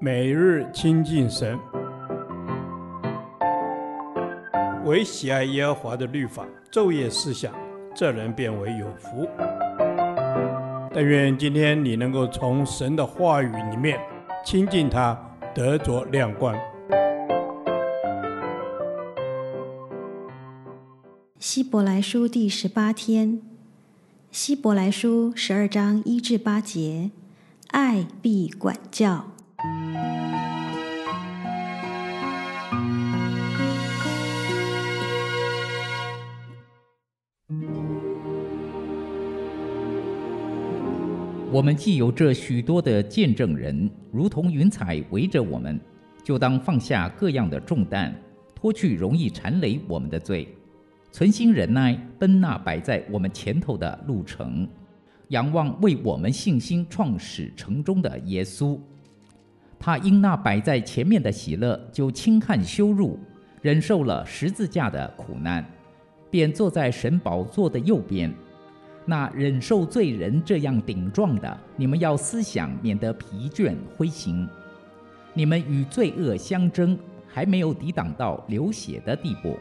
每日亲近神，唯喜爱耶和华的律法，昼夜思想，这人便为有福。但愿今天你能够从神的话语里面亲近他，得着亮光。希伯来书第十八天，希伯来书十二章一至八节，爱必管教。我们既有这许多的见证人，如同云彩围着我们，就当放下各样的重担，脱去容易缠累我们的罪，存心忍耐，奔那摆在我们前头的路程，仰望为我们信心创始成终的耶稣。他因那摆在前面的喜乐，就轻看羞辱，忍受了十字架的苦难，便坐在神宝座的右边。那忍受罪人这样顶撞的，你们要思想，免得疲倦灰心。你们与罪恶相争，还没有抵挡到流血的地步，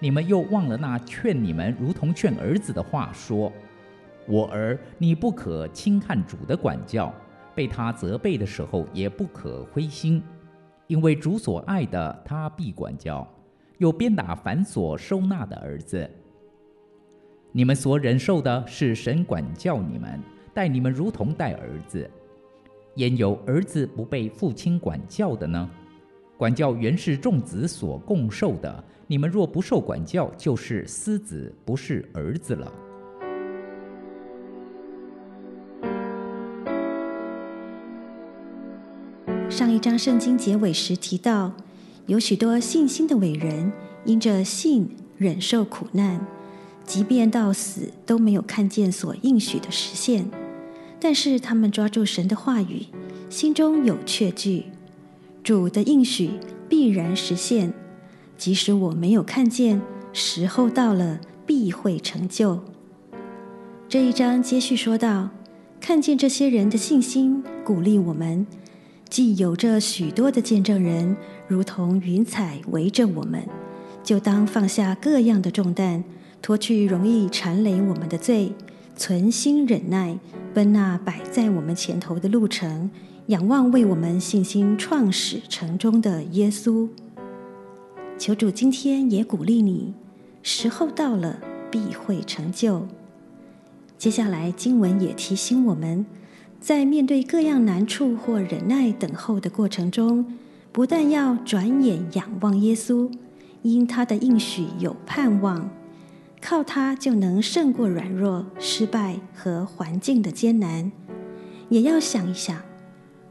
你们又忘了那劝你们如同劝儿子的话说：“我儿，你不可轻看主的管教，被他责备的时候也不可灰心，因为主所爱的，他必管教，又鞭打凡所收纳的儿子。”你们所忍受的是神管教你们，待你们如同待儿子。焉有儿子不被父亲管教的呢？管教原是众子所共受的。你们若不受管教，就是私子，不是儿子了。上一章圣经结尾时提到，有许多信心的伟人，因着信忍受苦难。即便到死都没有看见所应许的实现，但是他们抓住神的话语，心中有确据，主的应许必然实现。即使我没有看见，时候到了必会成就。这一章接续说道，看见这些人的信心，鼓励我们，既有着许多的见证人，如同云彩围着我们，就当放下各样的重担。脱去容易缠累我们的罪，存心忍耐，奔那摆在我们前头的路程，仰望为我们信心创始成终的耶稣。求主今天也鼓励你，时候到了必会成就。接下来经文也提醒我们，在面对各样难处或忍耐等候的过程中，不但要转眼仰望耶稣，因他的应许有盼望。靠它就能胜过软弱、失败和环境的艰难。也要想一想，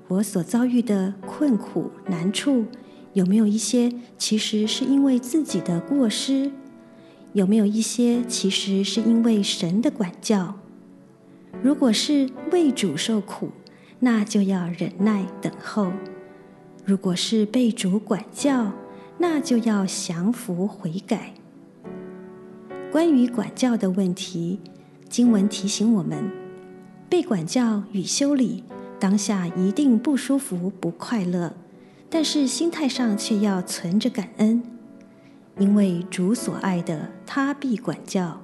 我所遭遇的困苦难处，有没有一些其实是因为自己的过失？有没有一些其实是因为神的管教？如果是为主受苦，那就要忍耐等候；如果是被主管教，那就要降服悔改。关于管教的问题，经文提醒我们：被管教与修理，当下一定不舒服、不快乐，但是心态上却要存着感恩，因为主所爱的，他必管教，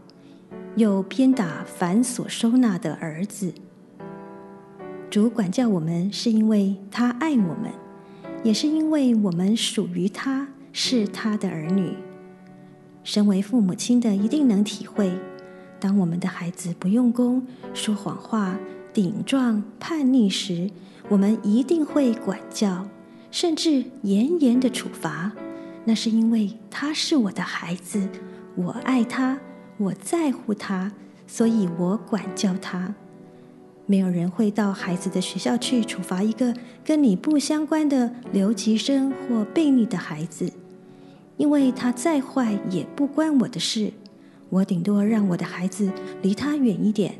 又鞭打凡所收纳的儿子。主管教我们，是因为他爱我们，也是因为我们属于他，是他的儿女。身为父母亲的一定能体会，当我们的孩子不用功、说谎话、顶撞、叛逆时，我们一定会管教，甚至严严的处罚。那是因为他是我的孩子，我爱他，我在乎他，所以我管教他。没有人会到孩子的学校去处罚一个跟你不相关的留级生或悖逆的孩子。因为他再坏也不关我的事，我顶多让我的孩子离他远一点。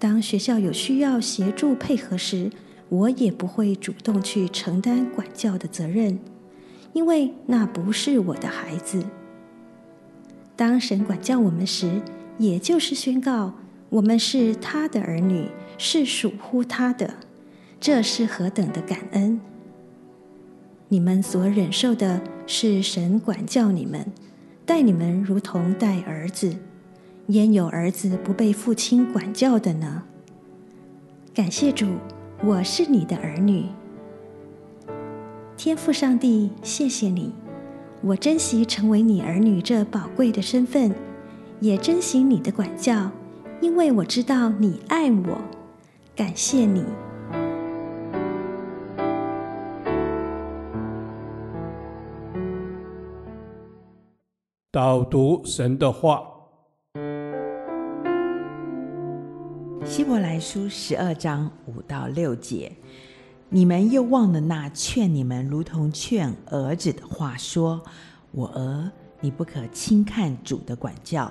当学校有需要协助配合时，我也不会主动去承担管教的责任，因为那不是我的孩子。当神管教我们时，也就是宣告我们是他的儿女，是属乎他的，这是何等的感恩！你们所忍受的是神管教你们，待你们如同待儿子。焉有儿子不被父亲管教的呢？感谢主，我是你的儿女。天父上帝，谢谢你，我珍惜成为你儿女这宝贵的身份，也珍惜你的管教，因为我知道你爱我。感谢你。导读神的话，希伯来书十二章五到六节，你们又忘了那劝你们如同劝儿子的话说：“我儿，你不可轻看主的管教，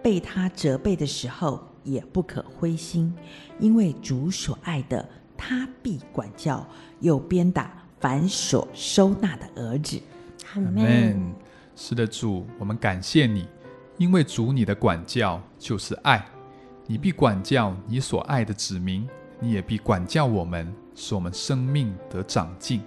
被他责备的时候也不可灰心，因为主所爱的，他必管教，又鞭打凡所收纳的儿子。”阿门。是的，主，我们感谢你，因为主你的管教就是爱，你必管教你所爱的子民，你也必管教我们，使我们生命得长进。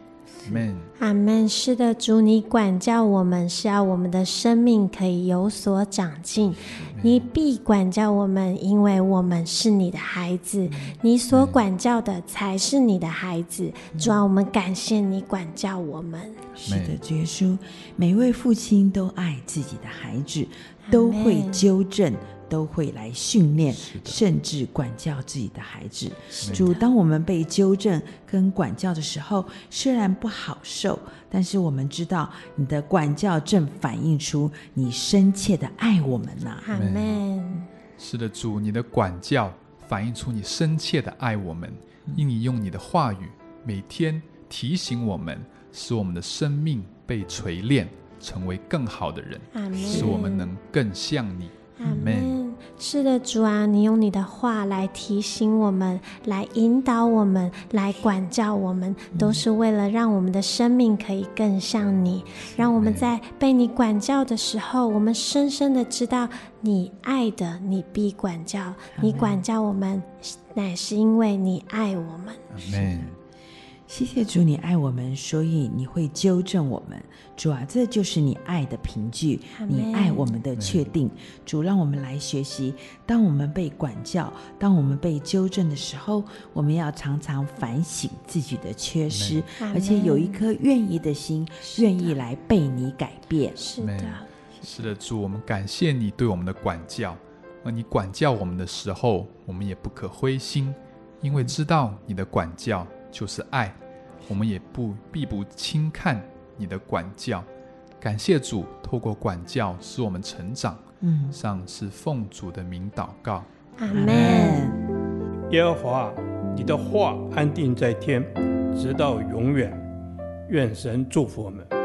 阿门。阿门。是的，主，你管教我们，是要我们的生命可以有所长进。你必管教我们，因为我们是你的孩子。你所管教的才是你的孩子。主啊，我们感谢你管教我们。是的，主耶稣，每位父亲都爱自己的孩子，都会纠正。都会来训练，甚至管教自己的孩子。主，当我们被纠正跟管教的时候，虽然不好受，但是我们知道你的管教正反映出你深切的爱我们呐、啊。阿门。是的，主，你的管教反映出你深切的爱我们，因你用你的话语每天提醒我们，使我们的生命被锤炼，成为更好的人，使我们能更像你。阿门。是的，主啊，你用你的话来提醒我们，来引导我们，来管教我们，都是为了让我们的生命可以更像你。让我们在被你管教的时候，我们深深的知道你爱的，你必管教。你管教我们，乃是因为你爱我们。谢谢主，你爱我们，所以你会纠正我们。主啊，这就是你爱的凭据，你爱我们的确定。主，让我们来学习，当我们被管教，当我们被纠正的时候，我们要常常反省自己的缺失，而且有一颗愿意的心，愿意来被你改变。是的，是的，主，我们感谢你对我们的管教，而你管教我们的时候，我们也不可灰心，因为知道你的管教。就是爱，我们也不必不轻看你的管教。感谢主，透过管教使我们成长。嗯，上是奉主的名祷告。阿门。耶和华，你的话安定在天，直到永远。愿神祝福我们。